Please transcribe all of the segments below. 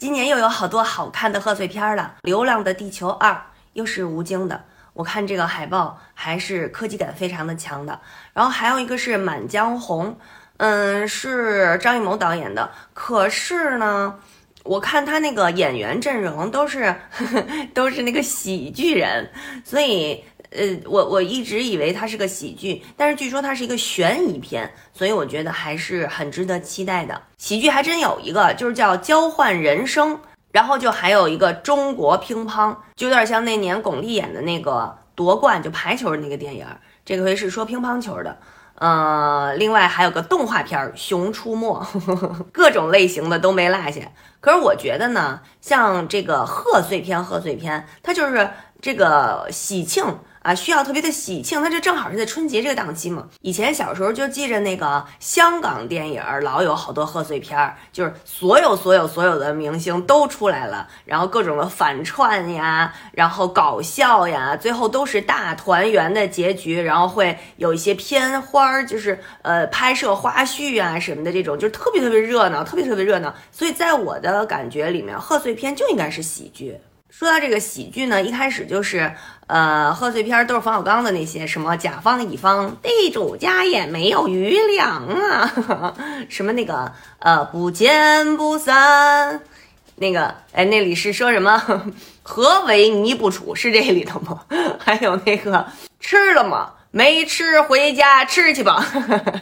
今年又有好多好看的贺岁片了，《流浪的地球二》又是吴京的，我看这个海报还是科技感非常的强的。然后还有一个是《满江红》，嗯，是张艺谋导演的，可是呢，我看他那个演员阵容都是 都是那个喜剧人，所以。呃，我我一直以为它是个喜剧，但是据说它是一个悬疑片，所以我觉得还是很值得期待的。喜剧还真有一个，就是叫《交换人生》，然后就还有一个中国乒乓，就有点像那年巩俐演的那个夺冠就排球的那个电影，这回是说乒乓球的。呃，另外还有个动画片《熊出没》，各种类型的都没落下。可是我觉得呢，像这个贺岁片，贺岁片它就是这个喜庆。啊，需要特别的喜庆，那这正好是在春节这个档期嘛。以前小时候就记着那个香港电影，老有好多贺岁片儿，就是所有所有所有的明星都出来了，然后各种的反串呀，然后搞笑呀，最后都是大团圆的结局，然后会有一些片花儿，就是呃拍摄花絮啊什么的这种，就是特别特别热闹，特别特别热闹。所以在我的感觉里面，贺岁片就应该是喜剧。说到这个喜剧呢，一开始就是，呃，贺岁片都是冯小刚的那些，什么甲方乙方，地主家也没有余粮啊，什么那个呃不见不散，那个哎那里是说什么？何为你不处？是这里头吗？还有那个吃了吗？没吃，回家吃去吧。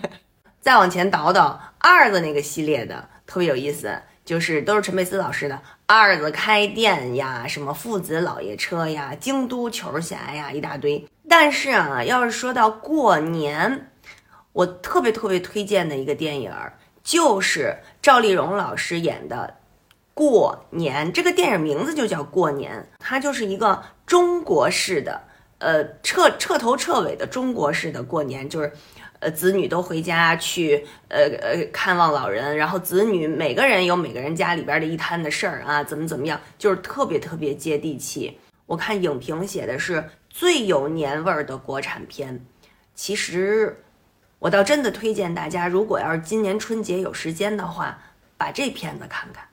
再往前倒倒二的那个系列的，特别有意思。就是都是陈佩斯老师的二子开店呀，什么父子老爷车呀，京都球侠呀，一大堆。但是啊，要是说到过年，我特别特别推荐的一个电影，就是赵丽蓉老师演的《过年》。这个电影名字就叫《过年》，它就是一个中国式的，呃，彻彻头彻尾的中国式的过年，就是。呃，子女都回家去，呃呃，看望老人，然后子女每个人有每个人家里边的一摊的事儿啊，怎么怎么样，就是特别特别接地气。我看影评写的是最有年味儿的国产片，其实我倒真的推荐大家，如果要是今年春节有时间的话，把这片子看看。